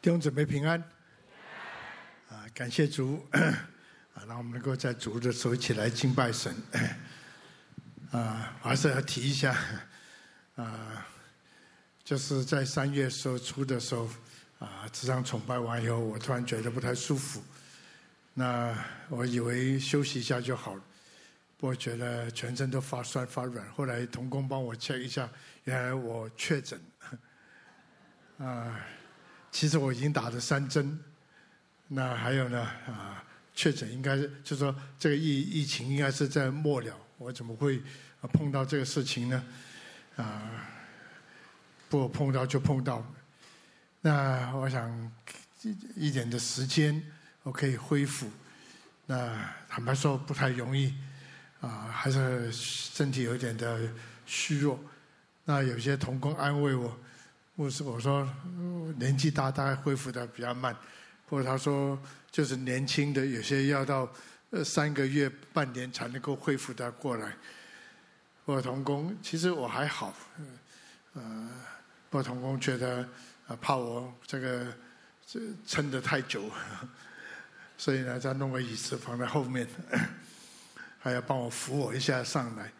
弟兄姊妹平安，啊，感谢主，啊，让我们能够在主的时候一起来敬拜神，啊，我还是要提一下，啊，就是在三月时候初的时候，啊，这场崇拜完以后，我突然觉得不太舒服，那我以为休息一下就好了，不过觉得全身都发酸发软，后来同工帮我 check 一下，原来我确诊，啊。其实我已经打了三针，那还有呢啊，确诊应该是就说这个疫疫情应该是在末了，我怎么会碰到这个事情呢？啊，不碰到就碰到，那我想一点的时间我可以恢复，那坦白说不太容易啊，还是身体有点的虚弱，那有些同工安慰我。牧师，我说年纪大，大概恢复的比较慢。或者他说，就是年轻的，有些要到呃三个月、半年才能够恢复的过来。我同工，其实我还好，呃，我同工觉得啊怕我这个这撑得太久，所以呢，再弄个椅子放在后面，还要帮我扶我一下上来。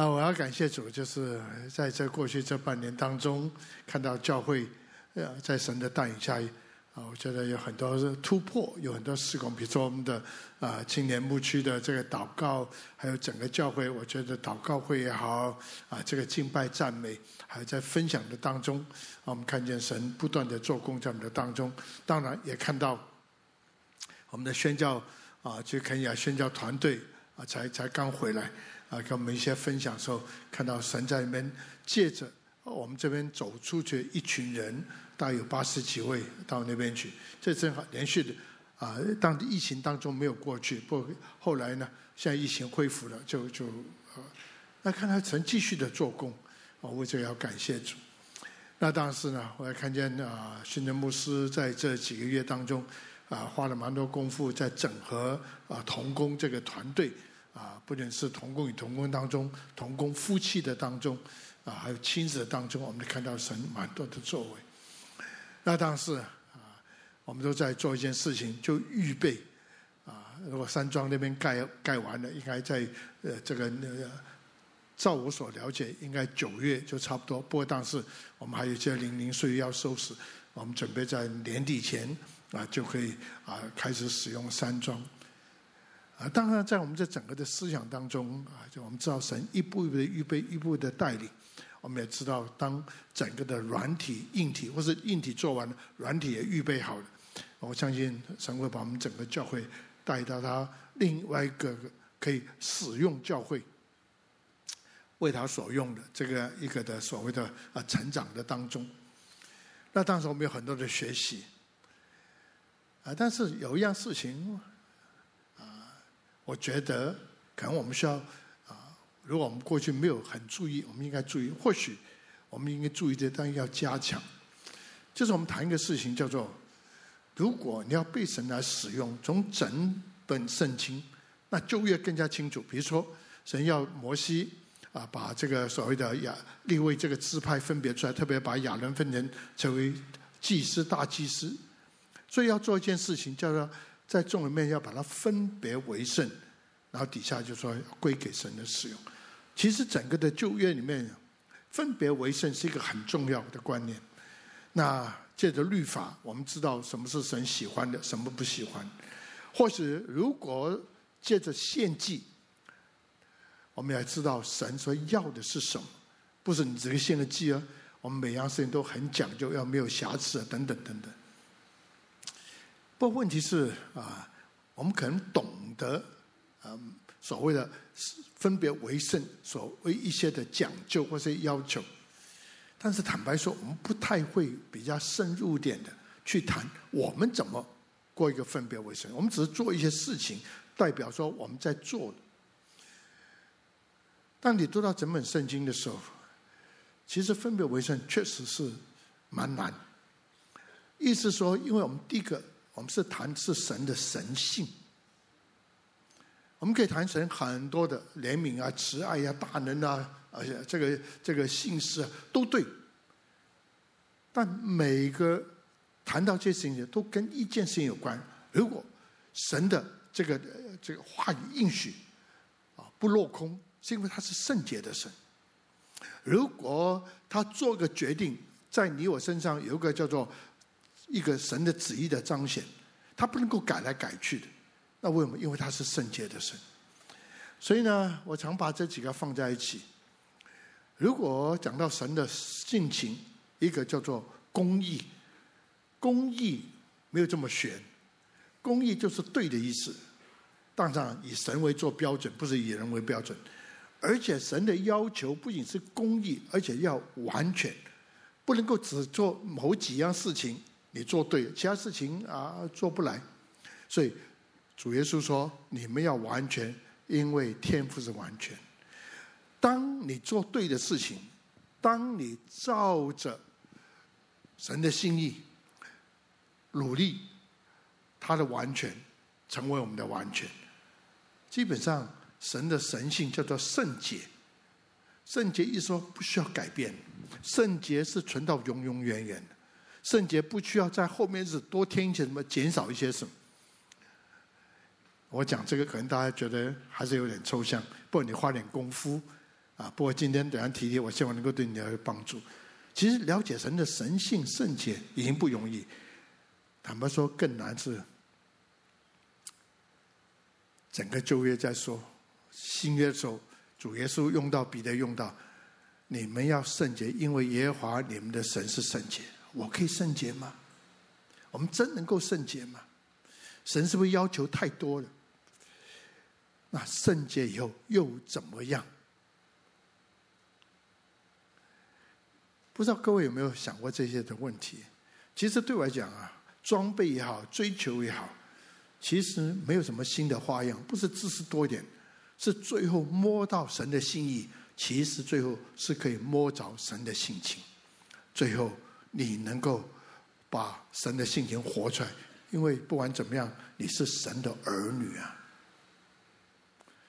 啊，我要感谢主，就是在这过去这半年当中，看到教会，呃，在神的带领下，啊，我觉得有很多突破，有很多事工，比如说我们的啊青年牧区的这个祷告，还有整个教会，我觉得祷告会也好，啊，这个敬拜赞美，还在分享的当中，啊，我们看见神不断的做工在我们的当中，当然也看到我们的宣教啊，去肯亚宣教团队啊，才才刚回来。啊，跟我们一些分享的时候，看到神在里面借着我们这边走出去一群人，大概有八十几位到那边去，这正好连续的啊，当疫情当中没有过去，不过后来呢，现在疫情恢复了，就就啊，那看他曾继续的做工，啊，为这要感谢主。那当时呢，我也看见啊，训练牧师在这几个月当中啊，花了蛮多功夫在整合啊童工这个团队。啊，不仅是同工与同工当中，同工夫妻的当中，啊，还有亲子的当中，我们看到神蛮多的作为。那当时啊，我们都在做一件事情，就预备啊，如果山庄那边盖盖完了，应该在呃这个那个，照我所了解，应该九月就差不多。不过当时我们还有一些零零碎要收拾，我们准备在年底前啊就可以啊开始使用山庄。啊，当然，在我们这整个的思想当中啊，就我们知道神一步一步的预备，一步的带领。我们也知道，当整个的软体、硬体，或是硬体做完了，软体也预备好了。我相信神会把我们整个教会带到他另外一个可以使用教会为他所用的这个一个的所谓的啊成长的当中。那当时我们有很多的学习啊，但是有一样事情。我觉得可能我们需要啊，如果我们过去没有很注意，我们应该注意。或许我们应该注意的，但要加强。就是我们谈一个事情，叫做：如果你要被神来使用，从整本圣经，那旧约更加清楚。比如说，神要摩西啊，把这个所谓的亚利位这个支派分别出来，特别把亚伦分人成为祭司、大祭司，所以要做一件事情，叫做。在众人面要把它分别为圣，然后底下就说归给神的使用。其实整个的旧约里面，分别为圣是一个很重要的观念。那借着律法，我们知道什么是神喜欢的，什么不喜欢。或是如果借着献祭，我们也知道神所要的是什么，不是你这个献个祭啊。我们每样事情都很讲究，要没有瑕疵啊，等等等等。不过问题是啊，我们可能懂得啊所谓的分别为圣，所谓一些的讲究或是要求，但是坦白说，我们不太会比较深入点的去谈我们怎么过一个分别为圣。我们只是做一些事情，代表说我们在做。当你读到整本圣经的时候，其实分别为圣确实是蛮难。意思说，因为我们第一个。我们是谈是神的神性，我们可以谈神很多的怜悯啊、慈爱呀、啊、大能啊，而且这个这个信实啊都对。但每个谈到这些事情，都跟一件事情有关。如果神的这个这个话语应许啊不落空，是因为他是圣洁的神。如果他做个决定，在你我身上有一个叫做一个神的旨意的彰显，他不能够改来改去的。那为什么？因为他是圣洁的神。所以呢，我常把这几个放在一起。如果讲到神的性情，一个叫做公义，公义没有这么玄，公义就是对的意思。当然以神为做标准，不是以人为标准。而且神的要求不仅是公义，而且要完全，不能够只做某几样事情你做对，其他事情啊做不来。所以主耶稣说：“你们要完全，因为天赋是完全。”当你做对的事情，当你照着神的心意努力，他的完全成为我们的完全。基本上，神的神性叫做圣洁。圣洁一说不需要改变，圣洁是存到永永远远的。圣洁不需要在后面是多添一些什么，减少一些什么。我讲这个可能大家觉得还是有点抽象，不过你花点功夫。啊！不过今天等下提提，我希望能够对你有帮助。其实了解神的神性圣洁已经不容易，坦白说更难是整个旧约在说新约的时候，主耶稣用到彼得用到，你们要圣洁，因为耶和华你们的神是圣洁。我可以圣洁吗？我们真能够圣洁吗？神是不是要求太多了？那圣洁以后又怎么样？不知道各位有没有想过这些的问题？其实对我来讲啊，装备也好，追求也好，其实没有什么新的花样。不是知识多一点，是最后摸到神的心意。其实最后是可以摸着神的性情。最后你能够把神的性情活出来，因为不管怎么样，你是神的儿女啊。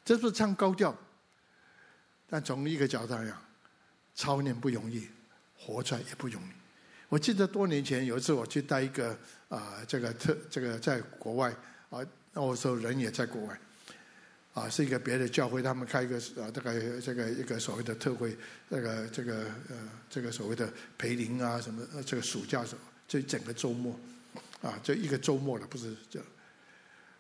这是唱高调，但从一个角度来讲，操练不容易。活出来也不容易。我记得多年前有一次我去带一个啊、这个特这个在国外啊，那时候人也在国外啊，是一个别的教会，他们开一个啊，大概这个一个所谓的特会，这个这个呃，这个所谓的培灵啊什么，这个暑假什么，这整个周末啊，就一个周末了，不是就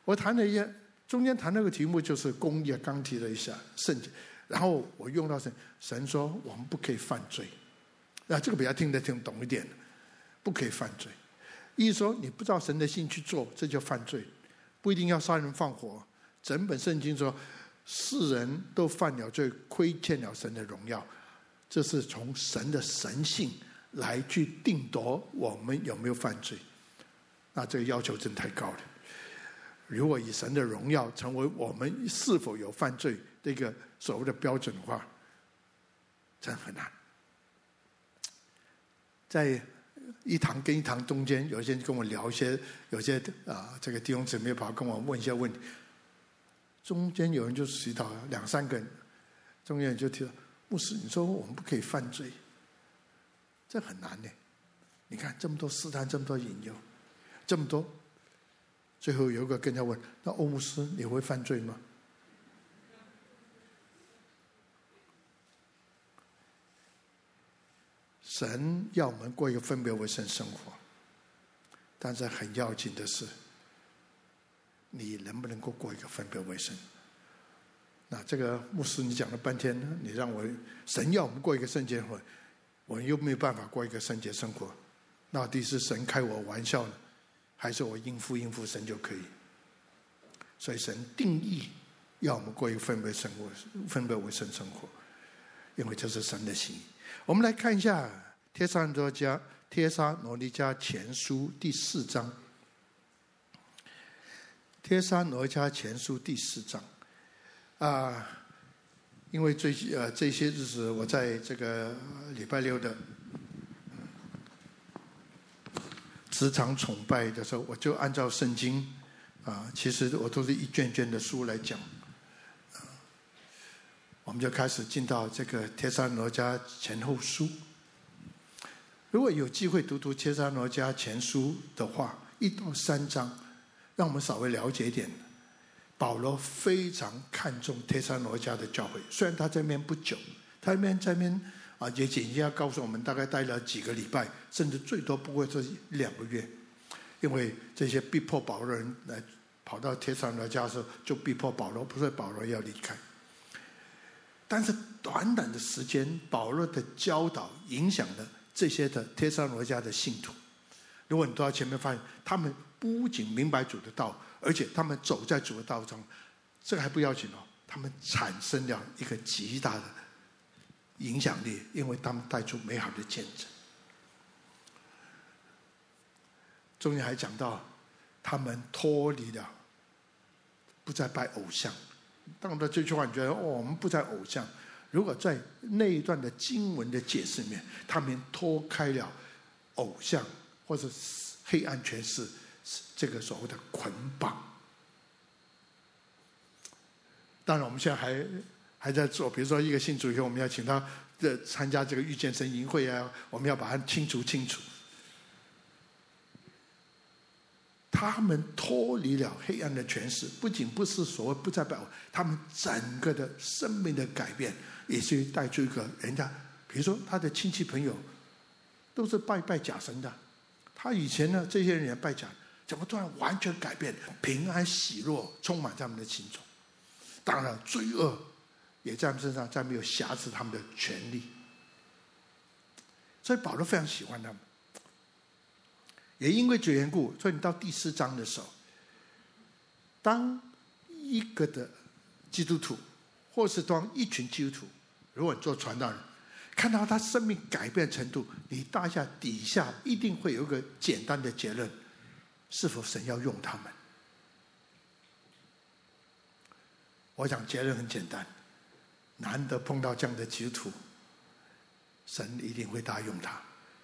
我谈了一下，中间谈那个题目就是公益，刚提了一下圣洁，然后我用到神，神说我们不可以犯罪。那这个比较听得听懂一点，不可以犯罪。意思说你不知道神的心去做，这就犯罪。不一定要杀人放火。整本圣经说，世人都犯了罪，亏欠了神的荣耀。这是从神的神性来去定夺我们有没有犯罪。那这个要求真太高了。如果以神的荣耀成为我们是否有犯罪这个所谓的标准的话，真很难。在一堂跟一堂中间，有些人跟我聊一些，有些啊，这个弟兄姊妹跑跟我问一些问题。中间有人就祈祷两三个人，中间人就提到牧师，你说我们不可以犯罪，这很难的。你看这么多试探，这么多引诱，这么多，最后有一个跟他问：那欧牧师，你会犯罪吗？神要我们过一个分别为圣生活，但是很要紧的是，你能不能够过一个分别为圣？那这个牧师，你讲了半天，你让我神要我们过一个圣洁生活，我又没有办法过一个圣洁生活，到底是神开我玩笑呢，还是我应付应付神就可以？所以神定义要我们过一个分别生活，分别为圣生活，因为这是神的心意。我们来看一下《帖撒罗家帖撒罗尼迦前书》第四章，《帖撒罗尼迦前书》第四章啊，因为最近呃这些日子我在这个礼拜六的职场崇拜的时候，我就按照圣经啊，其实我都是一卷卷的书来讲。我们就开始进到这个《帖撒罗家前后书》如果有机会读读帖撒罗家前书的话，一到三章，让我们稍微了解一点。保罗非常看重帖撒罗家的教会，虽然他在那边不久，他那边在那边啊，也仅仅要告诉我们，大概待了几个礼拜，甚至最多不过这两个月，因为这些逼迫保罗人来跑到帖撒罗家的时候，就逼迫保罗，不是保罗要离开。但是短短的时间，保罗的教导影响了。这些的帖撒罗家的信徒，如果你到前面发现，他们不仅明白主的道，而且他们走在主的道中，这个还不要紧哦，他们产生了一个极大的影响力，因为他们带出美好的见证。中间还讲到，他们脱离了，不再拜偶像。当到这句话，你觉得哦，我们不再偶像。如果在那一段的经文的解释里面，他们脱开了偶像或者黑暗权势这个所谓的捆绑。当然，我们现在还还在做，比如说一个信主以后，我们要请他的参加这个遇见神营会啊，我们要把它清除清除。他们脱离了黑暗的权势，不仅不是所谓不再拜，他们整个的生命的改变。也是带出一个人家，比如说他的亲戚朋友，都是拜拜假神的。他以前呢，这些人也拜假，怎么突然完全改变，平安喜乐充满在他们的心中？当然，罪恶也在他们身上再没有瑕疵他们的权利。所以保罗非常喜欢他们，也因为这缘故，所以你到第四章的时候，当一个的基督徒，或是当一群基督徒。如果你做传道人，看到他生命改变程度，你大下底下一定会有一个简单的结论：是否神要用他们？我想结论很简单，难得碰到这样的基督徒，神一定会大用他。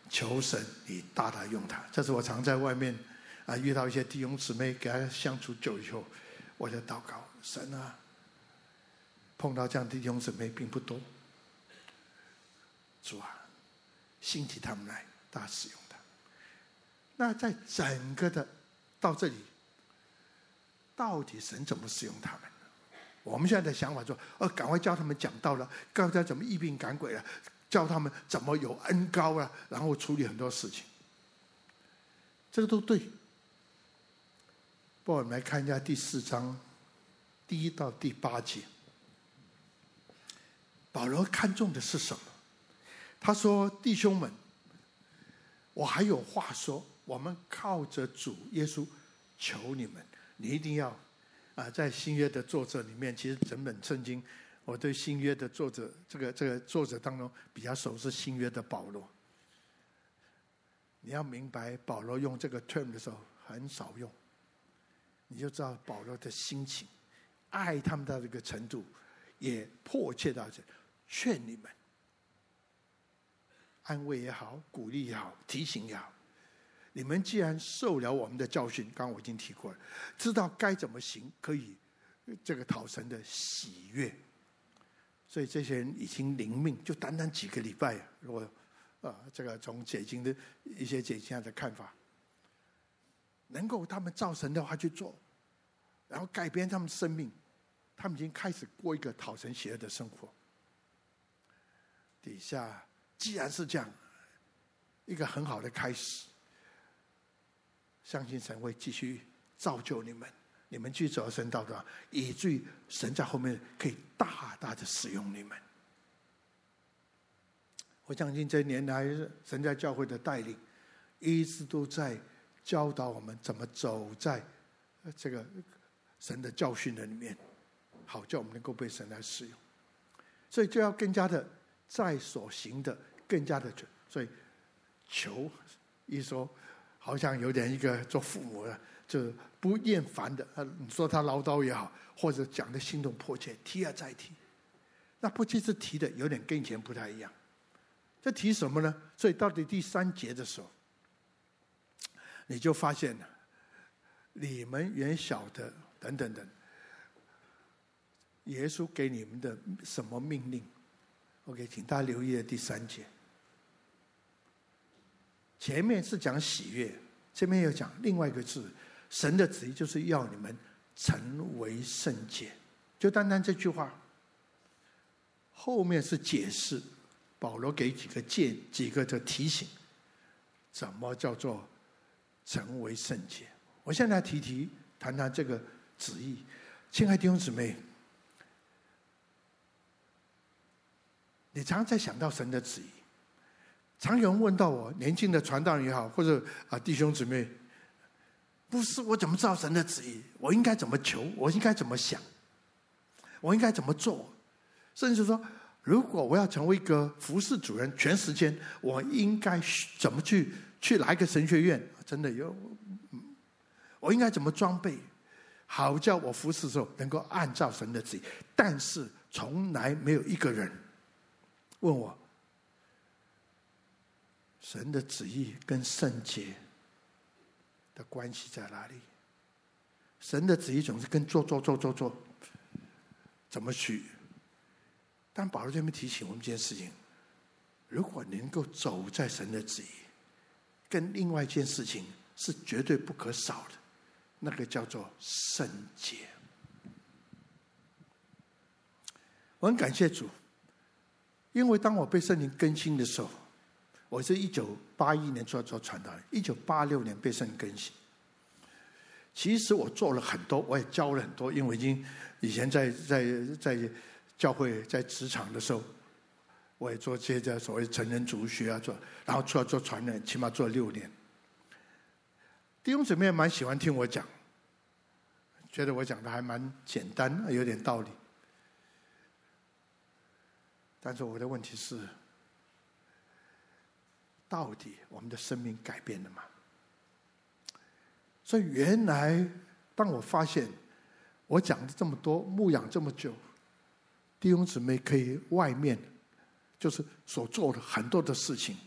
求神你大大用他。这是我常在外面啊遇到一些弟兄姊妹，给他相处久以后，我就祷告神啊，碰到这样的弟兄姊妹并不多。主啊，兴起他们来，大使用他。那在整个的到这里，到底神怎么使用他们？我们现在的想法说，呃，赶快教他们讲道了，教他怎么疫病赶鬼了，教他们怎么有恩膏了，然后处理很多事情。这个都对。不我们来看一下第四章第一到第八节，保罗看重的是什么？他说：“弟兄们，我还有话说。我们靠着主耶稣，求你们，你一定要啊，在新约的作者里面，其实整本圣经，我对新约的作者，这个这个作者当中比较熟是新约的保罗。你要明白，保罗用这个 term 的时候很少用，你就知道保罗的心情，爱他们到这个程度，也迫切到这，劝你们。”安慰也好，鼓励也好，提醒也好，你们既然受了我们的教训，刚刚我已经提过了，知道该怎么行，可以这个讨神的喜悦。所以这些人已经领命，就短短几个礼拜。如果啊，这个从解经的一些解经家的看法，能够他们造神的话去做，然后改变他们生命，他们已经开始过一个讨神喜悦的生活。底下。既然是这样，一个很好的开始，相信神会继续造就你们，你们去走神道的，以至于神在后面可以大大的使用你们。我相信这年来神在教会的带领，一直都在教导我们怎么走在这个神的教训的里面，好叫我们能够被神来使用，所以就要更加的。在所行的更加的准，所以求一说，好像有点一个做父母的，就不厌烦的。你说他唠叨也好，或者讲的心动迫切，提而再提。那不仅是提的有点跟以前不太一样。这提什么呢？所以到底第三节的时候，你就发现了，你们原晓得等等等，耶稣给你们的什么命令？OK，请大家留意的第三节，前面是讲喜悦，这边又讲另外一个字，神的旨意就是要你们成为圣洁。就单单这句话，后面是解释，保罗给几个建几个的提醒，怎么叫做成为圣洁？我现在提提谈谈这个旨意，亲爱的弟兄姊妹，你常常在想到神的旨意。常有人问到我，年轻的传道人也好，或者啊弟兄姊妹，不是我怎么知道神的旨意？我应该怎么求？我应该怎么想？我应该怎么做？甚至说，如果我要成为一个服侍主人，全时间，我应该怎么去去来个神学院？真的有，我应该怎么装备，好叫我服侍的时候能够按照神的旨意？但是从来没有一个人问我。神的旨意跟圣洁的关系在哪里？神的旨意总是跟做做做做做，怎么去？但保罗这边提醒我们一件事情：如果能够走在神的旨意，跟另外一件事情是绝对不可少的，那个叫做圣洁。我很感谢主，因为当我被圣灵更新的时候。我是一九八一年做做传道，一九八六年被圣更新。其实我做了很多，我也教了很多，因为我已经以前在在在教会、在职场的时候，我也做这些所谓成人主学啊，做，然后出来做传人，起码做了六年。弟兄姊妹也蛮喜欢听我讲，觉得我讲的还蛮简单，有点道理。但是我的问题是。到底我们的生命改变了吗？所以原来，当我发现我讲的这么多，牧养这么久，弟兄姊妹可以外面就是所做的很多的事情，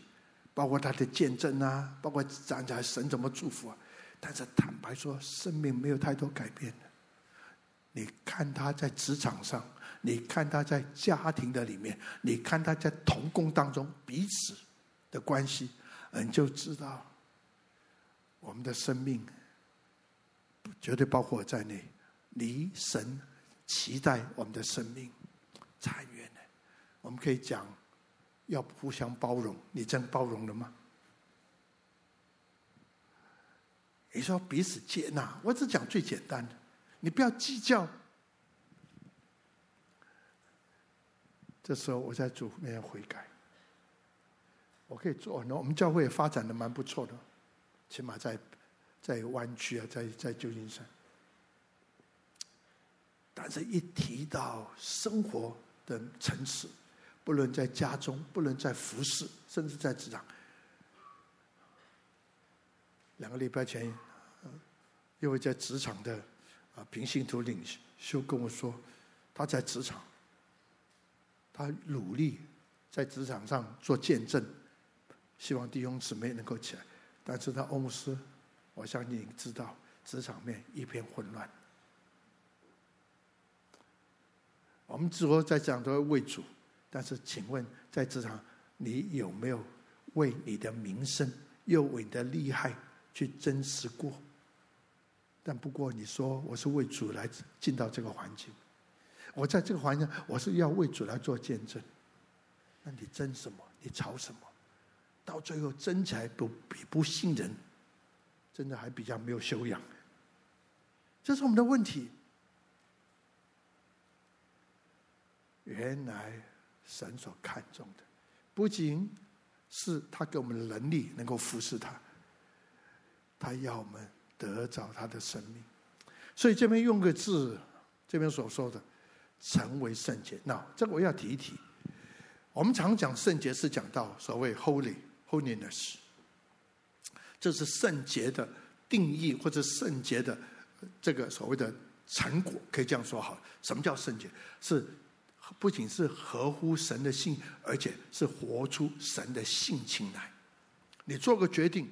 包括他的见证啊，包括讲讲神怎么祝福啊，但是坦白说，生命没有太多改变的。你看他在职场上，你看他在家庭的里面，你看他在同工当中彼此。的关系，你就知道我们的生命绝对包括在内，离神期待我们的生命太远了。我们可以讲要互相包容，你真包容了吗？你说彼此接纳，我只讲最简单的，你不要计较。这时候我在主面前悔改。我可以做很多，我们教会也发展的蛮不错的，起码在在湾区啊，在在旧金山。但是，一提到生活的层次，不论在家中，不论在服侍，甚至在职场，两个礼拜前，一位在职场的啊平信徒领袖跟我说，他在职场，他努力在职场上做见证。希望弟兄姊妹能够起来，但是他欧姆斯，我相信你知道，职场面一片混乱。我们只不过在讲都要为主，但是请问在职场，你有没有为你的名声又为你的利害去真实过？但不过你说我是为主来进到这个环境，我在这个环境我是要为主来做见证，那你争什么？你吵什么？到最后真才不比不信任，真的还比较没有修养。这是我们的问题。原来神所看重的，不仅是他给我们能力能够服侍他，他要我们得着他的生命。所以这边用个字，这边所说的成为圣洁。那这个我要提一提。我们常讲圣洁是讲到所谓 holy。Holiness，这是圣洁的定义，或者圣洁的这个所谓的成果，可以这样说好。什么叫圣洁？是不仅是合乎神的性，而且是活出神的性情来。你做个决定，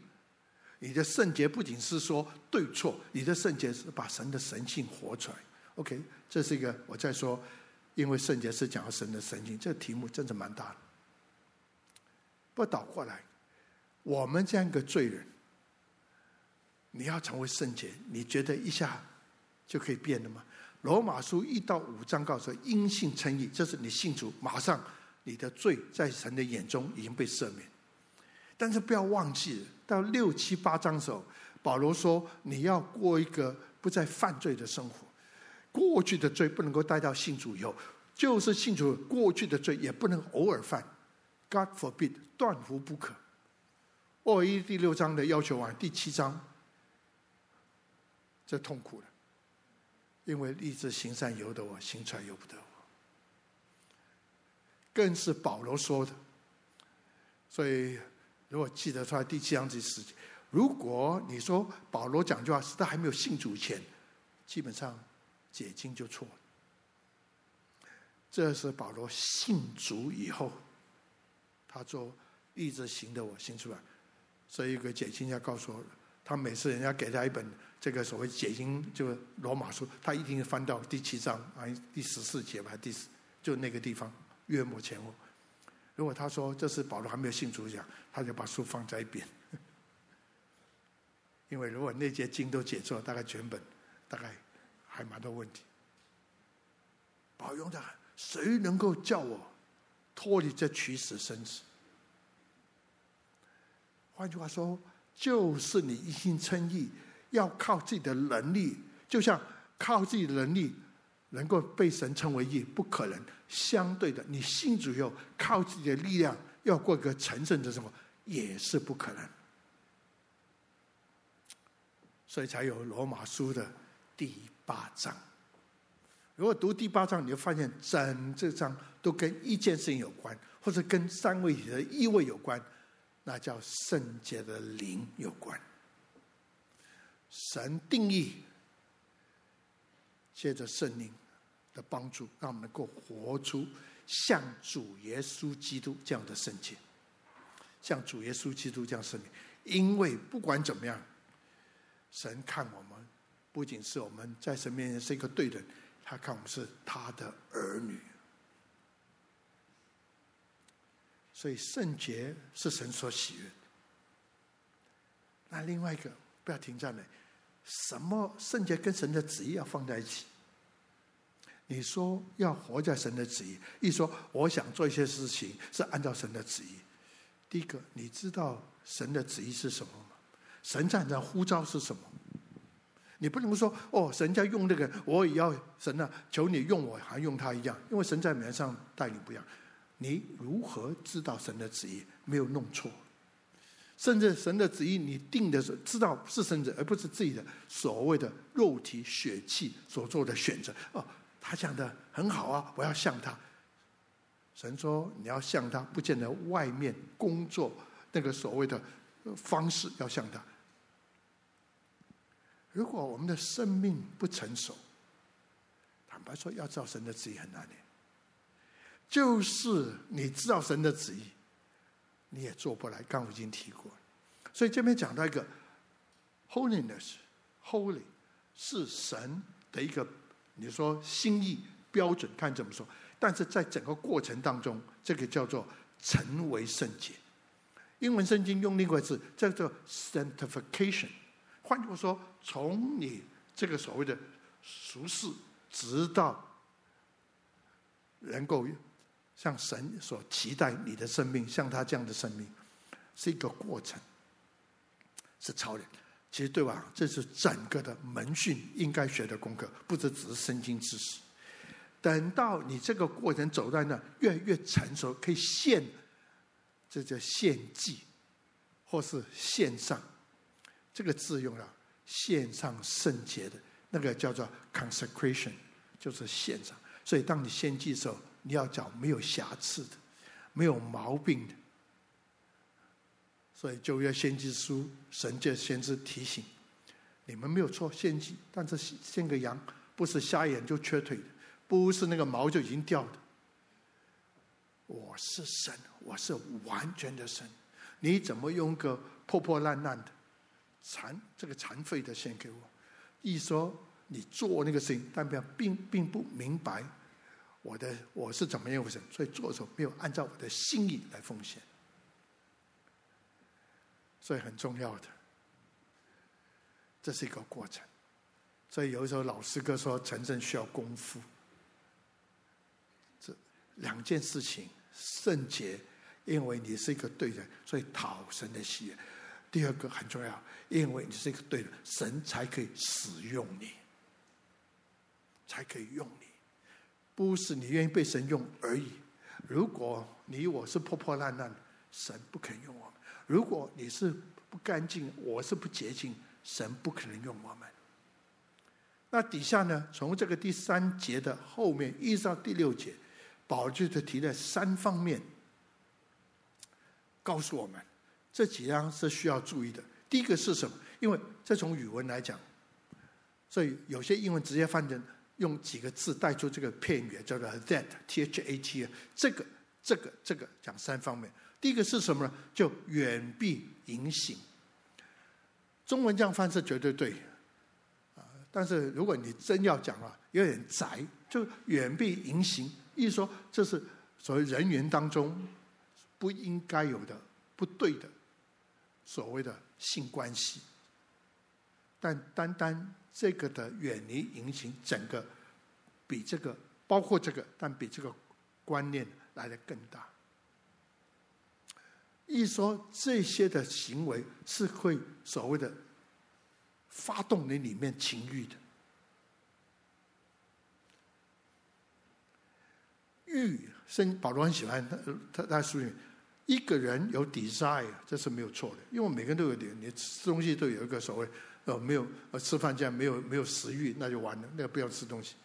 你的圣洁不仅是说对错，你的圣洁是把神的神性活出来。OK，这是一个我在说，因为圣洁是讲神的神性，这个题目真的蛮大的。不倒过来。我们这样一个罪人，你要成为圣洁，你觉得一下就可以变了吗？罗马书一到五章告诉因信称义，这是你信主，马上你的罪在神的眼中已经被赦免。但是不要忘记，到六七八章的时候，保罗说你要过一个不再犯罪的生活，过去的罪不能够带到信主以后，就是信主过去的罪也不能偶尔犯，God forbid，断乎不可。二一第六章的要求完，第七章，这痛苦了，因为立志行善由得我，行出来由不得我。更是保罗说的，所以如果记得出来第七章这事情，如果你说保罗讲句话是他还没有信主前，基本上解经就错了。这是保罗信主以后，他说立志行的我行出来。所以，一个解经家告诉我，他每次人家给他一本这个所谓解经，就罗马书，他一定翻到第七章啊，第十四节吧，第十就那个地方，约莫前后。如果他说这是保罗还没有信主讲，他就把书放在一边。因为如果那节经都解错，大概全本大概还蛮多问题。保用的，谁能够叫我脱离这取死生死？换句话说，就是你一心称义，要靠自己的能力，就像靠自己的能力能够被神称为义，不可能。相对的，你信主后，靠自己的力量要过一个成圣的生活，也是不可能。所以才有罗马书的第八章。如果读第八章，你就发现整这章都跟一件事情有关，或者跟三位一体的一位有关。那叫圣洁的灵有关。神定义，借着圣灵的帮助，让我们能够活出像主耶稣基督这样的圣洁，像主耶稣基督这样圣洁。因为不管怎么样，神看我们，不仅是我们在神面前是一个对人，他看我们是他的儿女。所以圣洁是神所喜悦。那另外一个，不要停在那，什么圣洁跟神的旨意要放在一起？你说要活在神的旨意，一说我想做一些事情是按照神的旨意。第一个，你知道神的旨意是什么吗？神在那呼召是什么？你不能说哦，神在用那个，我也要神啊，求你用我，还用他一样，因为神在名上待你不一样。你如何知道神的旨意没有弄错？甚至神的旨意你定的是，知道是神的，而不是自己的所谓的肉体血气所做的选择。哦，他讲的很好啊，我要像他。神说你要像他，不见得外面工作那个所谓的方式要像他。如果我们的生命不成熟，坦白说，要造神的旨意很难的。就是你知道神的旨意，你也做不来。刚我已经提过，所以这边讲到一个 holiness，holy 是神的一个你说心意标准，看怎么说。但是在整个过程当中，这个叫做成为圣洁。英文圣经用另外一个字叫做 sanctification。换句话说，从你这个所谓的俗世，直到能够。像神所期待你的生命，像他这样的生命，是一个过程，是超人。其实对吧？这是整个的门训应该学的功课，不只只是圣经知识。等到你这个过程走在那，越来越成熟，可以献，这叫献祭，或是献上。这个字用了献上圣洁的那个叫做 consecration，就是献上。所以当你献祭的时候。你要找没有瑕疵的，没有毛病的，所以旧约先知书，神就先知提醒你们没有错，献祭，但是献个羊不是瞎眼就缺腿的，不是那个毛就已经掉的。我是神，我是完全的神，你怎么用个破破烂烂的残这个残废的献给我？一说你做那个事情，但并并并不明白。我的我是怎么样回事？所以做的时候没有按照我的心意来奉献。所以很重要的，这是一个过程。所以有时候老师哥说，成圣需要功夫。这两件事情，圣洁，因为你是一个对人，所以讨神的喜悦。第二个很重要，因为你是一个对人，神才可以使用你，才可以用你，不是你愿意被神用而已。如果你我是破破烂烂，神不肯用我们；如果你是不干净，我是不洁净，神不可能用我们。那底下呢？从这个第三节的后面一直到第六节，保罗就提了三方面，告诉我们这几样是需要注意的。第一个是什么？因为这从语文来讲，所以有些英文直接翻成用几个字带出这个片语，叫做 that t h a t，这个这个这个讲三方面。第一个是什么呢？就远避淫行。中文这样翻是绝对对。啊但是如果你真要讲啊，有点窄，就远避淫行，意思说这是所谓人员当中不应该有的、不对的所谓的性关系。但单单这个的远离淫行，整个比这个包括这个，但比这个观念来的更大。一说这些的行为是会所谓的。发动你里面情欲的欲，生保罗很喜欢他他他书里面，一个人有 desire，这是没有错的，因为每个人都有点，你吃东西都有一个所谓呃没有吃饭这样没有没有食欲，那就完了，那个不要吃东西。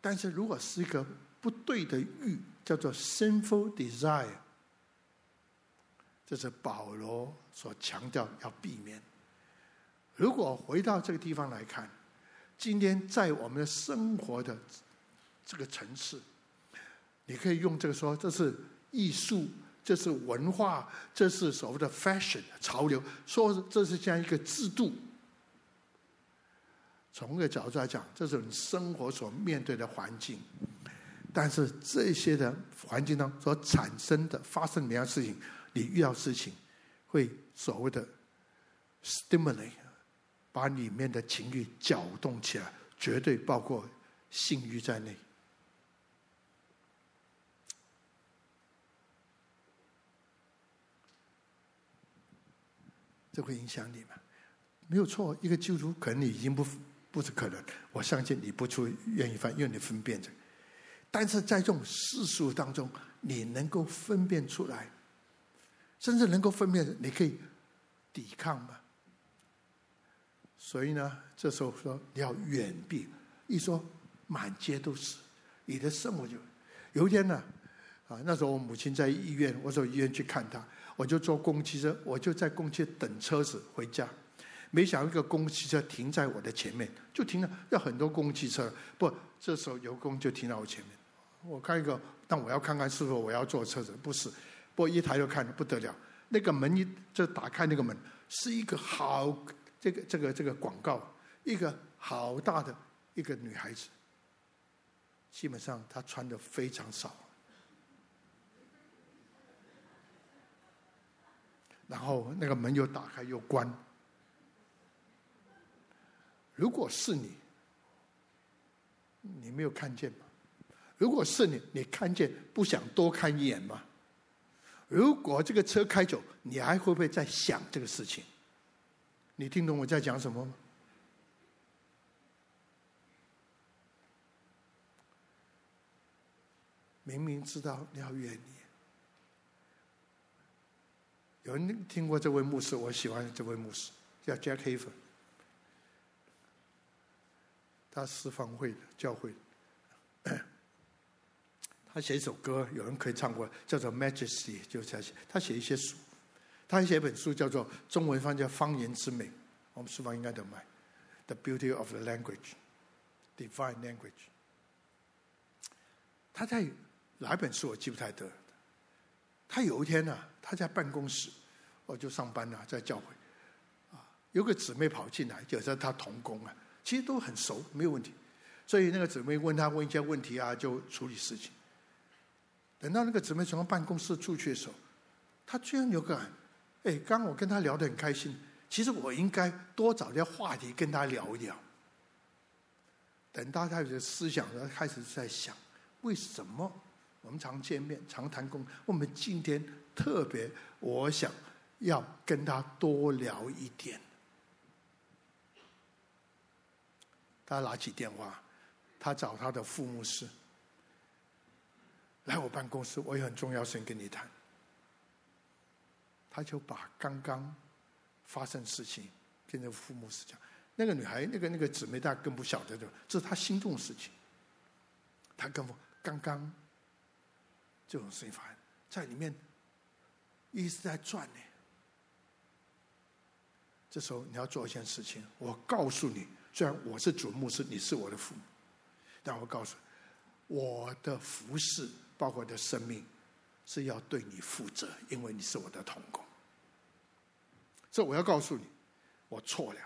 但是如果是一个不对的欲，叫做 sinful desire，这是保罗所强调要避免。如果回到这个地方来看，今天在我们的生活的这个层次，你可以用这个说，这是艺术，这是文化，这是所谓的 fashion 潮流，说这是这样一个制度。从一个角度来讲，这是你生活所面对的环境。但是这些的环境当中所产生的、发生的样事情，你遇到事情，会所谓的 stimulate。把里面的情欲搅动起来，绝对包括性欲在内。这会影响你吗？没有错，一个基督徒可能你已经不不是可能。我相信你不出愿意分，因为你分辨着。但是在这种世俗当中，你能够分辨出来，甚至能够分辨，你可以抵抗吗？所以呢，这时候说你要远避，一说满街都是，你的生活就有一天呢，啊，那时候我母亲在医院，我走医院去看她，我就坐公共汽车，我就在公共汽车等车子回家，没想到一个公共汽车停在我的前面，就停了，要很多公共汽车，不，这时候有公就停在我前面，我看一个，但我要看看是否我要坐车子，不是，不一抬头看不得了，那个门一就打开，那个门是一个好。这个这个这个广告，一个好大的一个女孩子，基本上她穿的非常少，然后那个门又打开又关。如果是你，你没有看见吗？如果是你，你看见不想多看一眼吗？如果这个车开走，你还会不会再想这个事情？你听懂我在讲什么吗？明明知道你要远离。有人听过这位牧师？我喜欢这位牧师，叫 Jack Hayford。他四方会的教会，他写一首歌，有人可以唱过，叫做《Majesty》，就在写。他写一些书。他写一本书，叫做中文翻叫《方言之美》，我们书房应该都买，《The Beauty of the Language》，Divine Language。他在哪本书我记不太得。他有一天呢、他在办公室，我就上班了，在教会，啊，有个姊妹跑进来，就是他同工啊，其实都很熟，没有问题。所以那个姊妹问他问一些问题啊，就处理事情。等到那个姊妹从办公室出去的时候，他居然有个。哎，刚我跟他聊得很开心，其实我应该多找点话题跟他聊一聊。等到他有些思想，他开始在想，为什么我们常见面、常谈工，我们今天特别，我想要跟他多聊一点。他拿起电话，他找他的副牧师来我办公室，我有很重要事情跟你谈。他就把刚刚发生事情跟那个副牧师讲。那个女孩，那个那个姊妹，大家更不晓得的，这是她心中的事情。她跟我刚刚这种事情发生，在里面一直在转呢。这时候你要做一件事情，我告诉你，虽然我是主牧师，你是我的父母，但我告诉你，我的服侍，包括我的生命，是要对你负责，因为你是我的同工。这我要告诉你，我错了。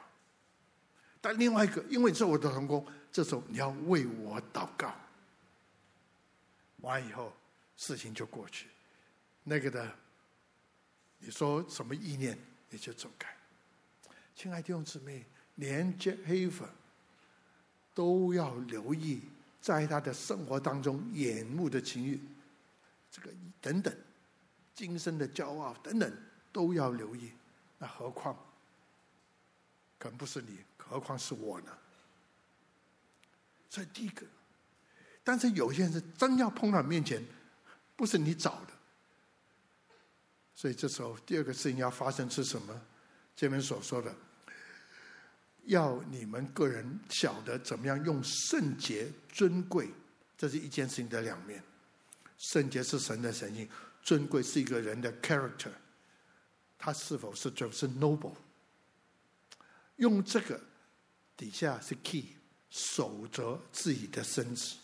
但另外一个，因为你是我的同工，这时候你要为我祷告。完以后，事情就过去。那个的，你说什么意念，你就走开。亲爱的弟兄姊妹，连 j 黑粉都要留意，在他的生活当中，眼目的情欲，这个等等，今生的骄傲等等，都要留意。那何况，可不是你。何况是我呢？所以第一个，但是有些人是真要碰到面前，不是你找的。所以这时候第二个事情要发生是什么？这边所说的，要你们个人晓得怎么样用圣洁尊贵，这是一件事情的两面。圣洁是神的神性，尊贵是一个人的 character，他是否是就是 noble？用这个。底下是 key，守着自己的身子。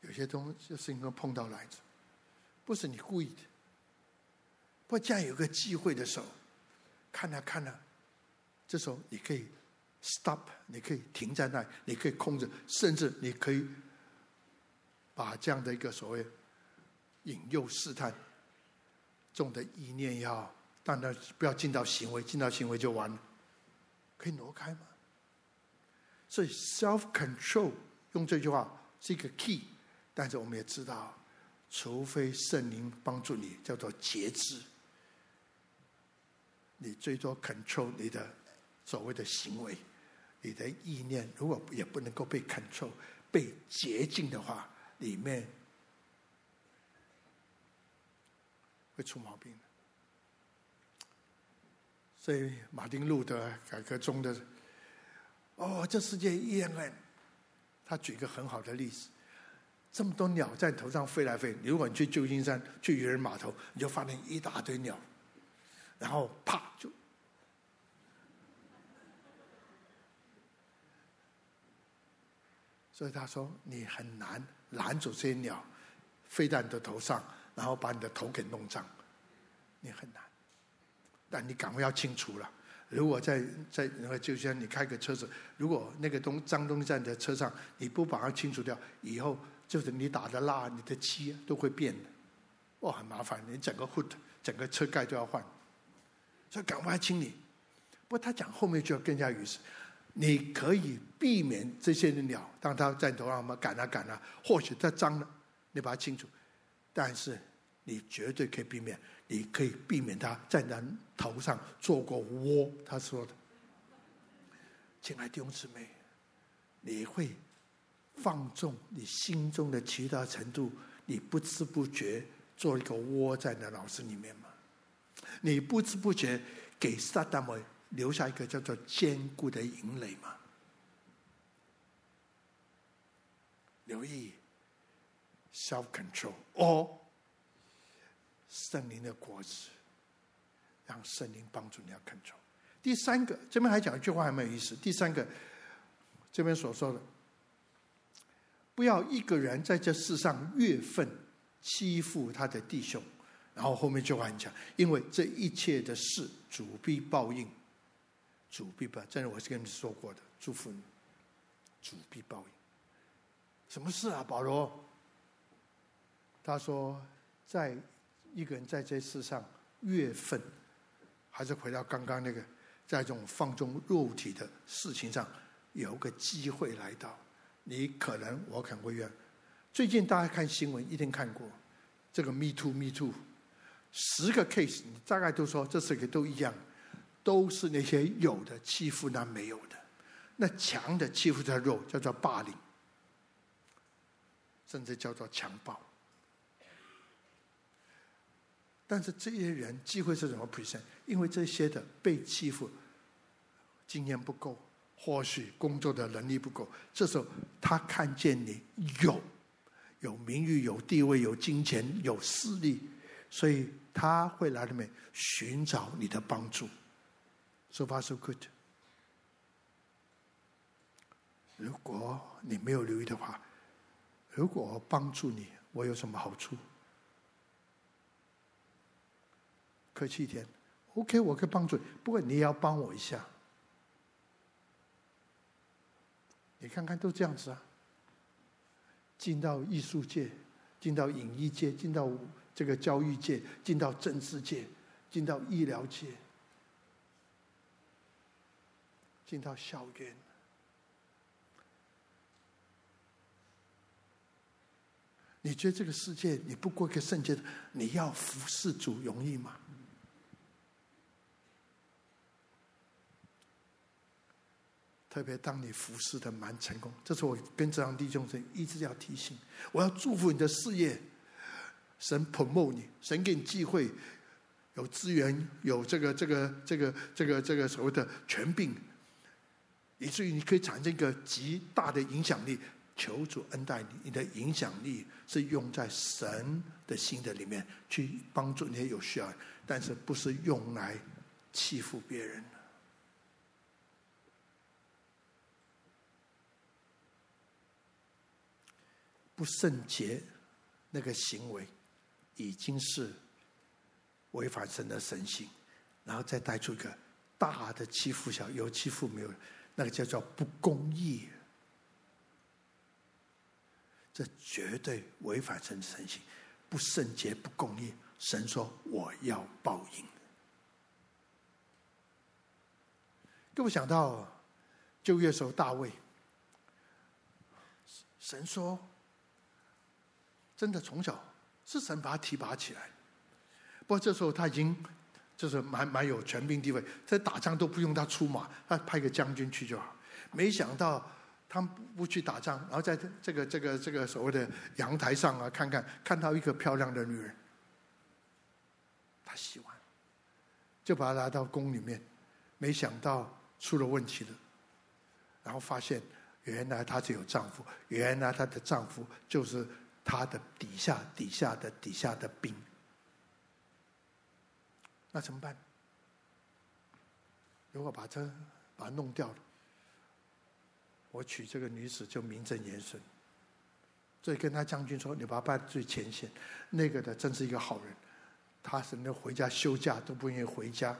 有些东西是应该碰到来着，不是你故意的。不过，这样有个机会的时候，看啊看啊，这时候你可以 stop，你可以停在那，你可以控制，甚至你可以把这样的一个所谓引诱试探中的意念要。当然不要进到行为，进到行为就完了。可以挪开吗？所以 self control 用这句话是一个 key，但是我们也知道，除非圣灵帮助你，叫做节制，你最多 control 你的所谓的行为，你的意念如果也不能够被 control、被洁净的话，里面会出毛病。所以，马丁路德改革中的哦，这世界阴暗。他举一个很好的例子：这么多鸟在头上飞来飞，如果你去旧金山去渔人码头，你就发现一大堆鸟，然后啪就。所以他说，你很难拦住这些鸟飞到你的头上，然后把你的头给弄脏，你很难。但你赶快要清除了。如果在在那个，就像你开个车子，如果那个东脏东西在你的车上，你不把它清除掉，以后就是你打的蜡、你的漆都会变的，哇，很麻烦。你整个 hood、整个车盖都要换，所以赶快清理。不过他讲后面就要更加于是，你可以避免这些的鸟，当它在头上嘛赶啊赶啊，或许它脏了，你把它清除，但是你绝对可以避免。你可以避免它在人头上做过窝，他说的。亲爱的弟兄姊妹，你会放纵你心中的其他程度，你不知不觉做一个窝在你的脑子里面吗？你不知不觉给撒旦们留下一个叫做坚固的营垒吗？留意 self control 哦。圣灵的果子，让圣灵帮助你要 control。第三个，这边还讲一句话还蛮有意思。第三个，这边所说的，不要一个人在这世上越份欺负他的弟兄。然后后面就很讲，因为这一切的事，主必报应。主必报，真的我是跟你说过的，祝福你，主必报应。什么事啊，保罗？他说，在一个人在这世上月份，还是回到刚刚那个，在这种放纵肉体的事情上，有个机会来到，你可能我可能会怨。最近大家看新闻，一定看过这个 “Me Too”，“Me Too”，十个 case，你大概都说这十个都一样，都是那些有的欺负那没有的，那强的欺负他弱，叫做霸凌，甚至叫做强暴。但是这些人机会是怎么 present？因为这些的被欺负经验不够，或许工作的能力不够，这时候他看见你有有名誉、有地位、有金钱、有势力，所以他会来里面寻找你的帮助。So far so good。如果你没有留意的话，如果我帮助你，我有什么好处？客气一点，OK，我可以帮助你，不过你也要帮我一下。你看看，都这样子啊。进到艺术界，进到影艺界，进到这个教育界，进到政治界，进到医疗界，进到校园。你觉得这个世界，你不过个圣洁的，你要服侍主容易吗？特别当你服侍的蛮成功，这是我跟这样弟兄们一直要提醒。我要祝福你的事业，神 promote 你，神给你机会，有资源，有这个这个这个这个这个所谓的权柄，以至于你可以产生一个极大的影响力。求主恩待你，你的影响力是用在神的心的里面，去帮助那些有需要，但是不是用来欺负别人。不圣洁，那个行为已经是违反神的神性，然后再带出一个大的欺负小，有欺负没有，那个叫做不公义，这绝对违反神的神性，不圣洁不公义。神说我要报应。各位想到旧约时候大卫，神说。真的从小是神把他提拔起来，不过这时候他已经就是蛮蛮有权柄地位，在打仗都不用他出马，他派个将军去就好。没想到他不去打仗，然后在这个这个这个所谓的阳台上啊，看看看到一个漂亮的女人，他喜欢，就把她拉到宫里面，没想到出了问题了，然后发现原来她是有丈夫，原来她的丈夫就是。他的底下底下的底下的兵，那怎么办？如果把这把它弄掉了，我娶这个女子就名正言顺。所以跟他将军说：“你把他摆最前线，那个的真是一个好人，他是能回家休假都不愿意回家，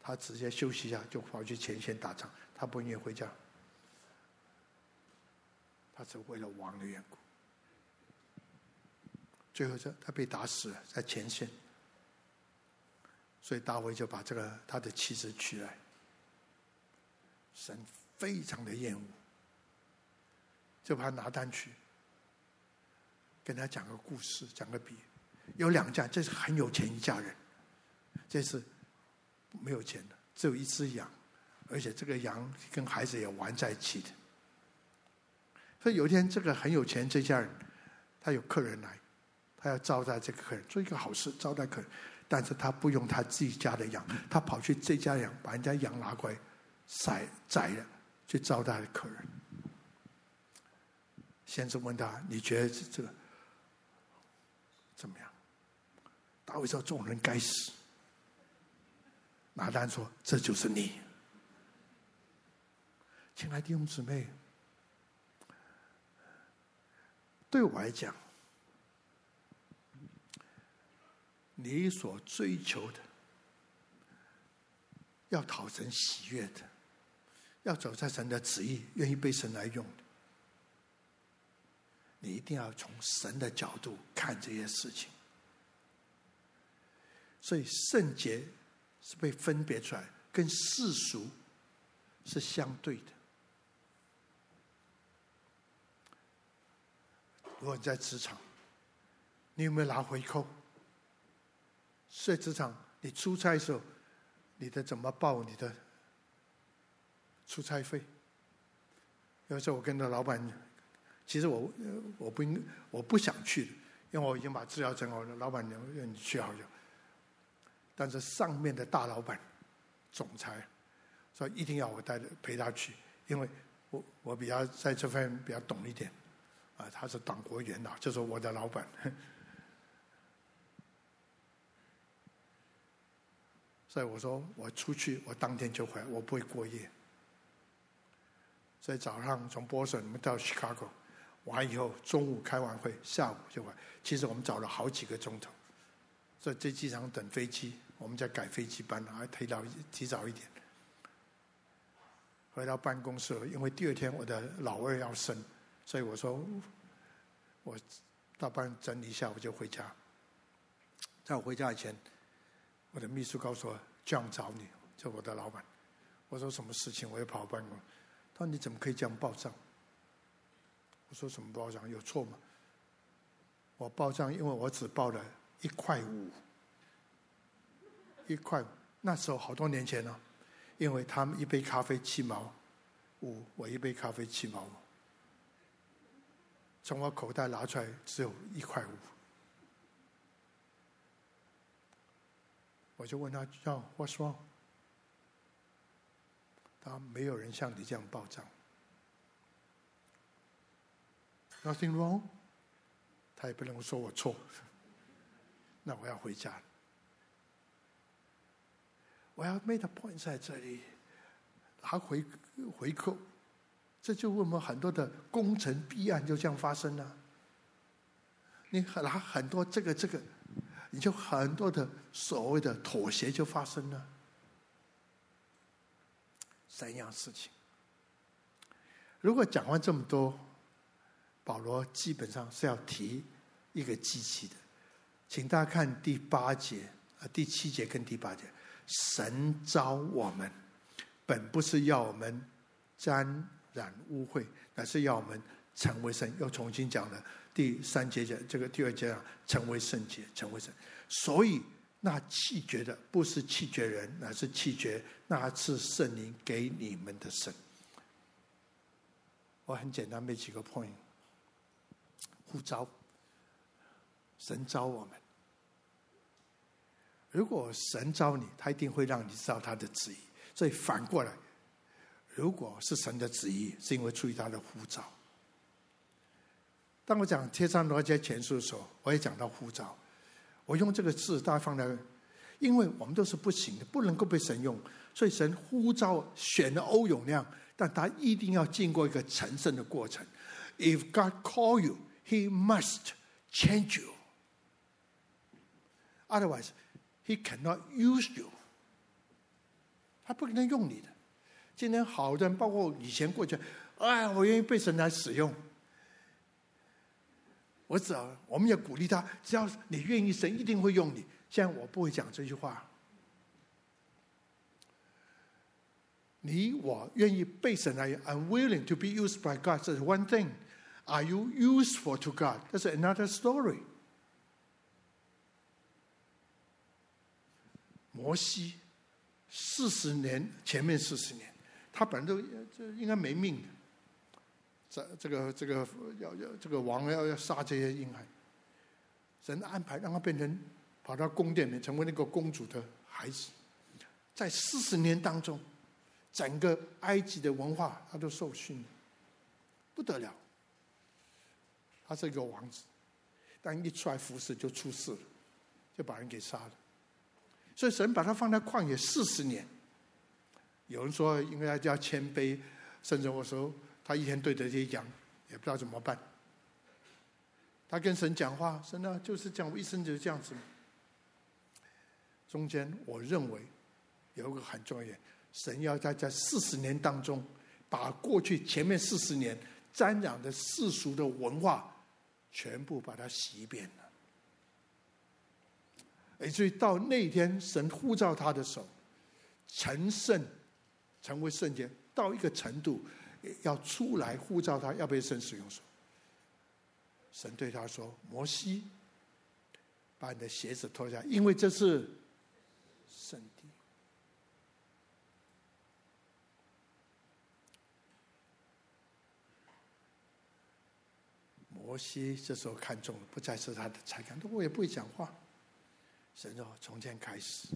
他直接休息一下就跑去前线打仗，他不愿意回家，他是为了王的缘故。”最后，这他被打死了，在前线，所以大卫就把这个他的妻子娶来。神非常的厌恶，就把他拿单去，跟他讲个故事，讲个比。有两家，这是很有钱一家人，这是没有钱的，只有一只羊，而且这个羊跟孩子也玩在一起的。所以有一天，这个很有钱这家人，他有客人来。他要招待这个客人，做一个好事招待客人，但是他不用他自己家的羊，他跑去这家羊，把人家羊拿过来，宰宰了，去招待客人。先生问他：“你觉得这个怎么样？”大卫说：“这种人该死。”拿单说：“这就是你。”亲爱的弟兄姊妹，对我来讲。你所追求的，要讨神喜悦的，要走在神的旨意，愿意被神来用的，你一定要从神的角度看这些事情。所以圣洁是被分别出来，跟世俗是相对的。如果你在职场，你有没有拿回扣？在职场，你出差的时候，你的怎么报你的出差费？有时候我跟着老板，其实我我不应我不想去，因为我已经把资料整好了。老板娘让你去好久，但是上面的大老板、总裁说一定要我带着陪他去，因为我我比较在这方面比较懂一点，啊，他是党国元老，就是我的老板。所以我说我出去，我当天就回来，我不会过夜。所以早上从波士顿到 Chicago，完以后中午开完会，下午就回。其实我们找了好几个钟头，所以在机场等飞机，我们在改飞机班，还提早提早一点。回到办公室，因为第二天我的老二要生，所以我说我到办整理一下，我就回家。在我回家以前。我的秘书告诉我这样找你，就我的老板。我说什么事情？我要跑办公。他说你怎么可以这样报账？我说什么报账？有错吗？我报账，因为我只报了一块五，一块五。那时候好多年前了，因为他们一杯咖啡七毛五，我一杯咖啡七毛五，从我口袋拿出来只有一块五。我就问他叫 What's wrong？他没有人像你这样报账。Nothing wrong？他也不能说我错。那我要回家。我要 make a point 在这里，拿回回扣，这就为我们很多的工程弊案就这样发生了。你拿很多这个这个。你就很多的所谓的妥协就发生了，三样事情。如果讲完这么多，保罗基本上是要提一个机器的，请大家看第八节啊，第七节跟第八节，神召我们，本不是要我们沾染污秽，乃是要我们成为神。又重新讲了。第三节讲这个第二节讲成为圣洁，成为圣。所以那弃绝的不是弃绝人，乃是弃绝那赐圣灵给你们的神。我很简单，没几个 point。呼召，神召我们。如果神召你，他一定会让你知道他的旨意。所以反过来，如果是神的旨意，是因为出于他的呼召。当我讲《贴上罗杰前书》的时候，我也讲到呼召。我用这个字，大家放在，因为我们都是不行的，不能够被神用，所以神呼召选了欧永亮，但他一定要经过一个成圣的过程。If God call you, He must change you. Otherwise, He cannot use you. 他不可能用你的。今天好多人，包括以前过去，哎，我愿意被神来使用。我只要，我们也鼓励他，只要你愿意，神一定会用你。现在我不会讲这句话。你我愿意被神来用，I'm willing to be used by God. 这是 one thing. Are you useful to God? 这是 another story. 摩西四十年，前面四十年，他本来都这应该没命的。这这个这个要要这个王要要杀这些婴孩，神安排让他变成跑到宫殿里成为那个公主的孩子，在四十年当中，整个埃及的文化他都受训了，不得了。他是一个王子，但一出来服侍就出事了，就把人给杀了。所以神把他放在旷野四十年。有人说应该叫谦卑，甚至我说。他一天对着这些羊，也不知道怎么办。他跟神讲话，神呢就是讲，我一生就是这样子。中间我认为有一个很重要的，神要在这四十年当中，把过去前面四十年沾染的世俗的文化全部把它洗一遍了。以至于到那天神呼召他的时候，成圣，成为圣洁，到一个程度，要出来呼召他，要被神使用时，神对他说：“摩西，把你的鞋子脱下，因为这是圣地。”摩西这时候看中了，不再是他的才干，我也不会讲话。神说：“从前开始，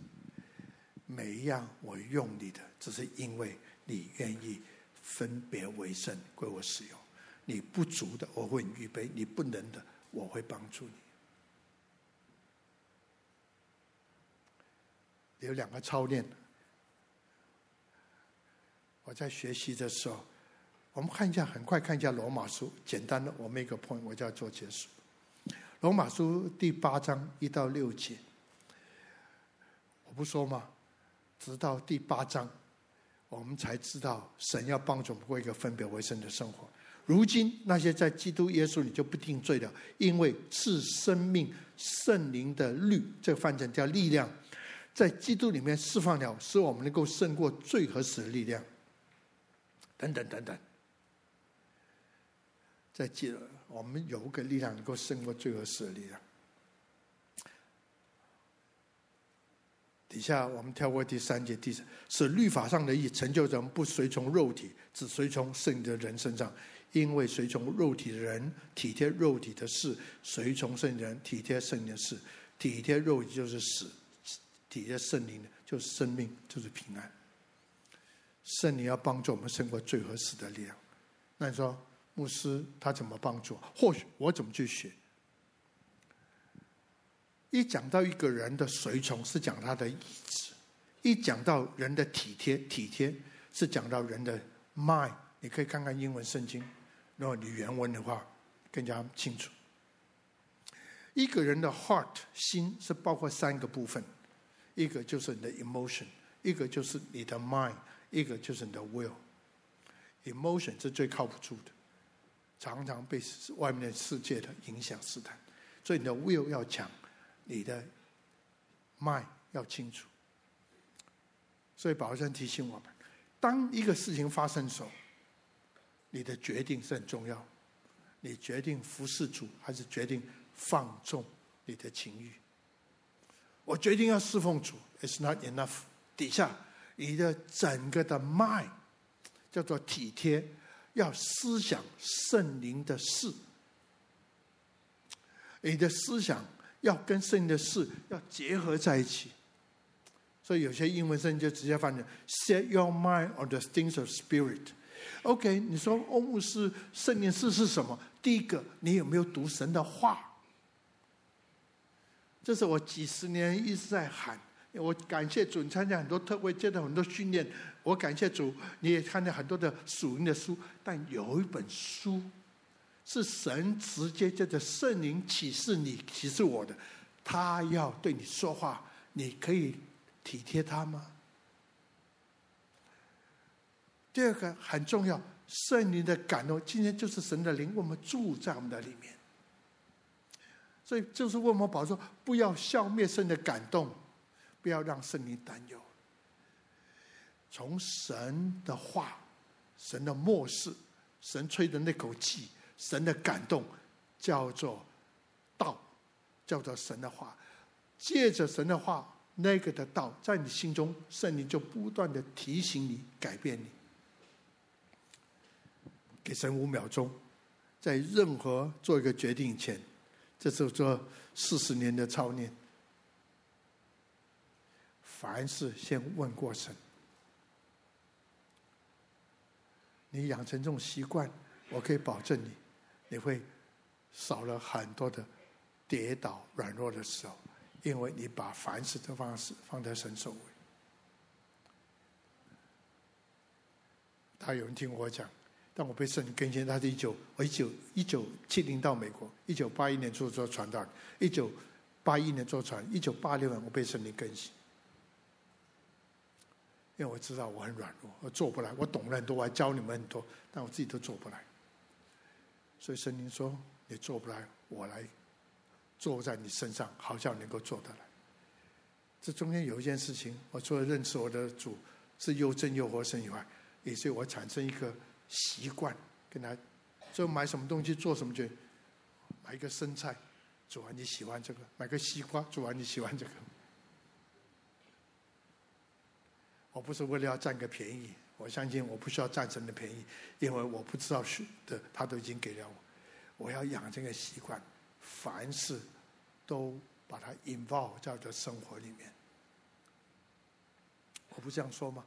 每一样我用你的，只是因为你愿意分别为圣归我使用。你不足的，我会预备；你不能的，我会帮助你。”有两个操练。我在学习的时候，我们看一下，很快看一下罗马书，简单的，我们一个 point，我就要做结束。罗马书第八章一到六节。我不说吗？直到第八章，我们才知道神要帮助我们过一个分别为圣的生活。如今那些在基督耶稣里就不定罪了，因为是生命圣灵的律，这个翻成叫力量，在基督里面释放了，使我们能够胜过罪和死的力量。等等等等，在记得我们有个力量能够胜过罪和死的力量。底下我们跳过第三节，第四是律法上的义成就人不随从肉体，只随从圣的人身上。因为随从肉体的人体贴肉体的事，随从圣人体贴圣灵的事。体贴肉体就是死，体贴圣灵就是生命，就是平安。圣灵要帮助我们胜过罪和死的力量。那你说牧师他怎么帮助？或许我怎么去学？一讲到一个人的随从，是讲他的意志；一讲到人的体贴，体贴是讲到人的 mind。你可以看看英文圣经，如果你原文的话更加清楚。一个人的 heart 心是包括三个部分，一个就是你的 emotion，一个就是你的 mind，一个就是你的 will。emotion 是最靠不住的，常常被外面的世界的影响试探，所以你的 will 要强。你的 mind 要清楚，所以保罗提醒我们：当一个事情发生的时候，你的决定是很重要。你决定服侍主，还是决定放纵你的情欲？我决定要侍奉主，It's not enough。底下你的整个的 mind 叫做体贴，要思想圣灵的事，你的思想。要跟圣灵的事要结合在一起，所以有些英文圣经就直接翻译 “Set your mind on the things of spirit”。OK，你说欧姆斯圣灵事是什么？第一个，你有没有读神的话？这是我几十年一直在喊。我感谢主，参加很多特会，接到很多训练。我感谢主，你也看了很多的属灵的书，但有一本书。是神直接叫做圣灵启示你、启示我的，他要对你说话，你可以体贴他吗？第二个很重要，圣灵的感动，今天就是神的灵，我们住在我们的里面，所以就是为我们保说，不要消灭圣的感动，不要让圣灵担忧。从神的话、神的默示、神吹的那口气。神的感动叫做道，叫做神的话。借着神的话，那个的道在你心中，圣灵就不断的提醒你、改变你。给神五秒钟，在任何做一个决定前，这是做四十年的操练。凡事先问过神，你养成这种习惯，我可以保证你。你会少了很多的跌倒、软弱的时候，因为你把凡事的方式放在神首位。他有人听我讲，但我被圣灵更新。他是一九我一九一九七零到美国，一九八一年做做传道，一九八一年做传，一九八六年我被圣灵更新。因为我知道我很软弱，我做不来。我懂了很多，我还教你们很多，但我自己都做不来。所以圣灵说：“你做不来，我来坐在你身上，好像能够做得来。这中间有一件事情，我除了认识我的主是又真又活神以外，也是我产生一个习惯，跟他就买什么东西做什么，去买一个生菜，主啊你喜欢这个；买个西瓜，主啊你喜欢这个。我不是为了要占个便宜，我相信我不需要占神的便宜，因为我不知道是的，他都已经给了我。我要养这个习惯，凡事都把它 involve 在我的生活里面。我不这样说吗？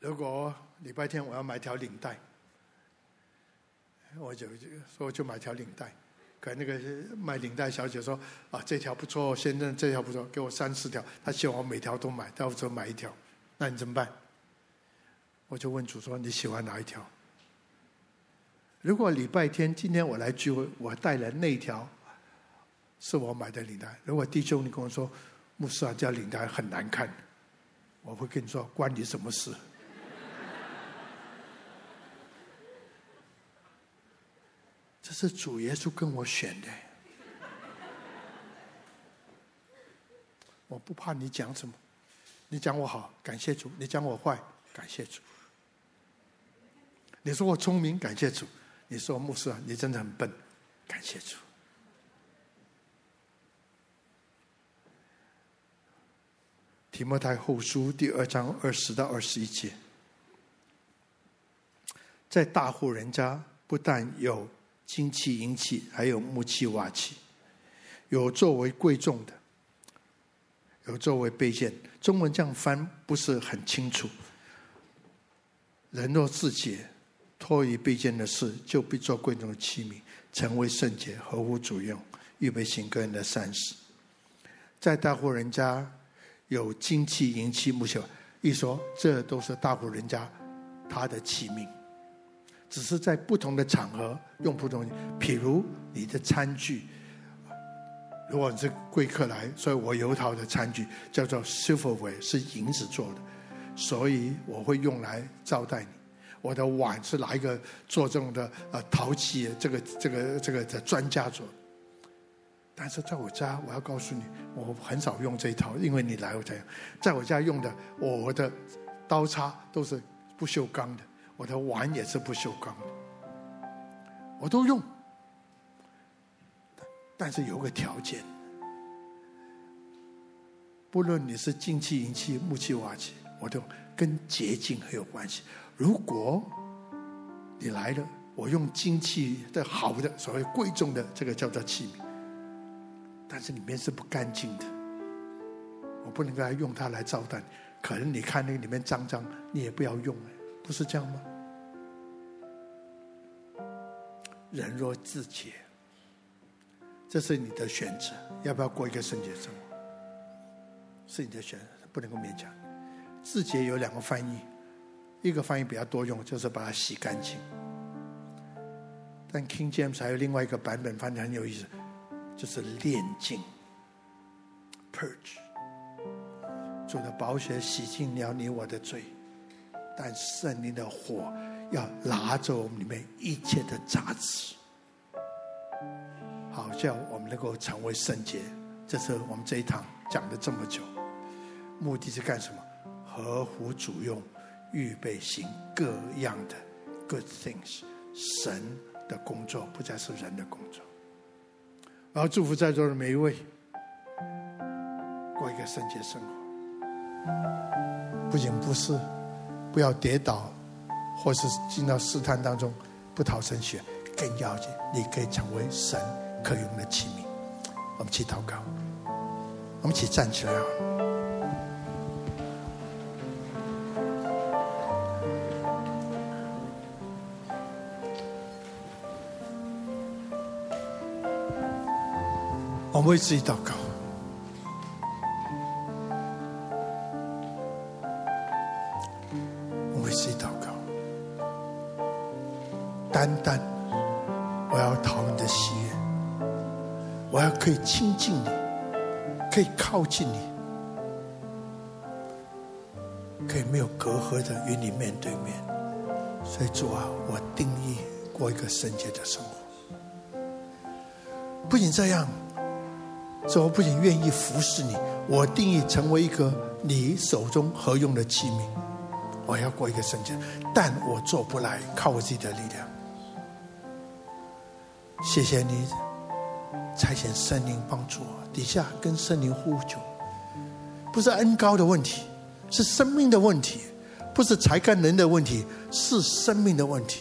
如果礼拜天我要买条领带，我就说就买条领带。可那个卖领带小姐说：“啊，这条不错，先生，这条不错，给我三四条。”她希望我每条都买，到时候买一条。那你怎么办？我就问主说：“你喜欢哪一条？”如果礼拜天今天我来聚会，我带来那条是我买的领带。如果弟兄你跟我说：“牧师啊，这领带很难看。”我会跟你说，关你什么事？这是主耶稣跟我选的。我不怕你讲什么，你讲我好，感谢主；你讲我坏，感谢主。你说我聪明，感谢主；你说牧师啊，你真的很笨，感谢主。提摩太后书第二章二十到二十一节，在大户人家不但有金器银器，还有木器瓦器，有作为贵重的，有作为卑贱。中文这样翻不是很清楚。人若自洁，脱离卑贱的事，就必做贵重的器皿，成为圣洁，合乎主用，预备行各人的善事。在大户人家。有金器、银器、木器，一说这都是大户人家他的器皿，只是在不同的场合用不同。譬如你的餐具，如果你是贵客来，所以我有一套的餐具叫做 silverware，是银子做的，所以我会用来招待你。我的碗是哪一个做这种的呃陶器，这个这个这个的专家做。但是在我家，我要告诉你，我很少用这一套，因为你来我才用。在我家用的，我的刀叉都是不锈钢的，我的碗也是不锈钢的，我都用。但是有个条件，不论你是金器、银器、木器、瓦器，我都跟洁净很有关系。如果你来了，我用金器的好的，所谓贵重的，这个叫做器皿。但是里面是不干净的，我不能够用它来招待。可能你看那个里面脏脏，你也不要用，不是这样吗？人若自洁，这是你的选择，要不要过一个圣洁生活？是你的选择，不能够勉强。自洁有两个翻译，一个翻译比较多用，就是把它洗干净。但 King James 还有另外一个版本，翻译很有意思。就是炼净，purge，主的宝血洗净了你我的罪，但圣灵的火要拿走我们里面一切的杂质，好叫我们能够成为圣洁。这是我们这一堂讲了这么久，目的是干什么？合乎主用，预备行各样的 good things。神的工作不再是人的工作。我要祝福在座的每一位，过一个圣洁生活。不仅不是不要跌倒，或是进到试探当中不逃神学，更要紧，你可以成为神可用的器皿。我们起祷告，我们一起站起来。们为自己祷告，我为自己祷告。单单我要讨你的喜悦，我要可以亲近你，可以靠近你，可以没有隔阂的与你面对面。所以主啊，我定义过一个圣洁的生活。不仅这样，说我不仅愿意服侍你，我定义成为一个你手中合用的器皿。我要过一个圣洁，但我做不来，靠我自己的力量。谢谢你差遣圣灵帮助我，底下跟圣灵呼求，不是恩高的问题，是生命的问题，不是才干人的问题，是生命的问题。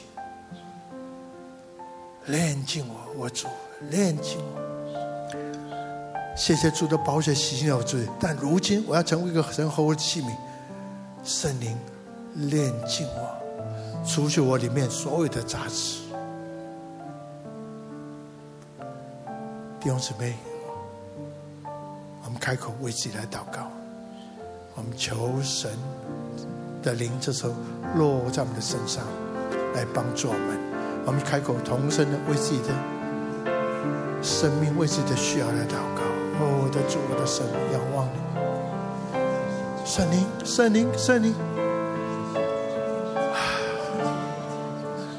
炼净我，我主，炼净我。谢谢主的宝血洗净了我罪，但如今我要成为一个神活的器皿，圣灵。炼净我，除去我里面所有的杂质。弟兄姊妹，我们开口为自己来祷告，我们求神的灵这时候落在我们的身上，来帮助我们。我们开口同声的为自己的生命、为自己的需要来祷告。哦，我的主，我的神，仰望你，圣灵，圣灵，圣灵。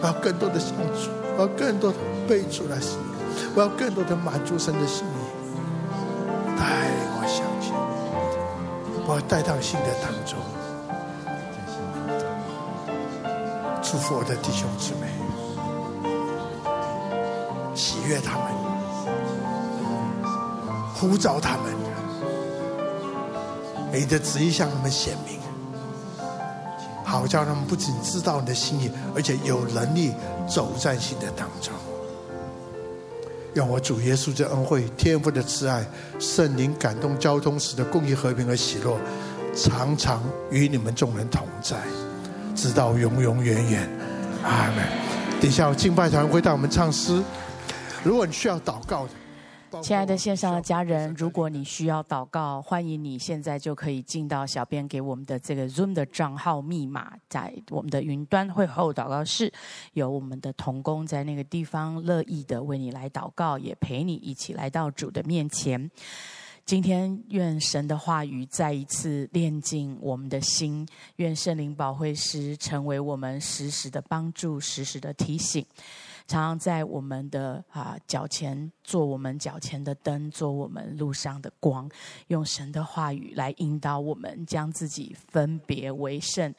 我要更多的相处，我要更多的背出来心，我要更多的满足神的心意。带我相信，我带到新的当中，祝福我的弟兄姊妹，喜悦他们，呼召他们，你的旨意向他们显明。好叫他们不仅知道你的心意，而且有能力走在新的当中。让我主耶稣的恩惠、天父的慈爱、圣灵感动交通时的公益、和平和喜乐，常常与你们众人同在，直到永永远远。阿门。等一下，敬拜团会带我们唱诗。如果你需要祷告的。亲爱的线上的家人，如果你需要祷告，欢迎你现在就可以进到小编给我们的这个 Zoom 的账号密码，在我们的云端会后祷告室，有我们的童工在那个地方乐意的为你来祷告，也陪你一起来到主的面前。今天愿神的话语再一次炼净我们的心，愿圣灵保惠师成为我们时时的帮助，时时的提醒。常常在我们的啊脚前做我们脚前的灯，做我们路上的光，用神的话语来引导我们，将自己分别为圣，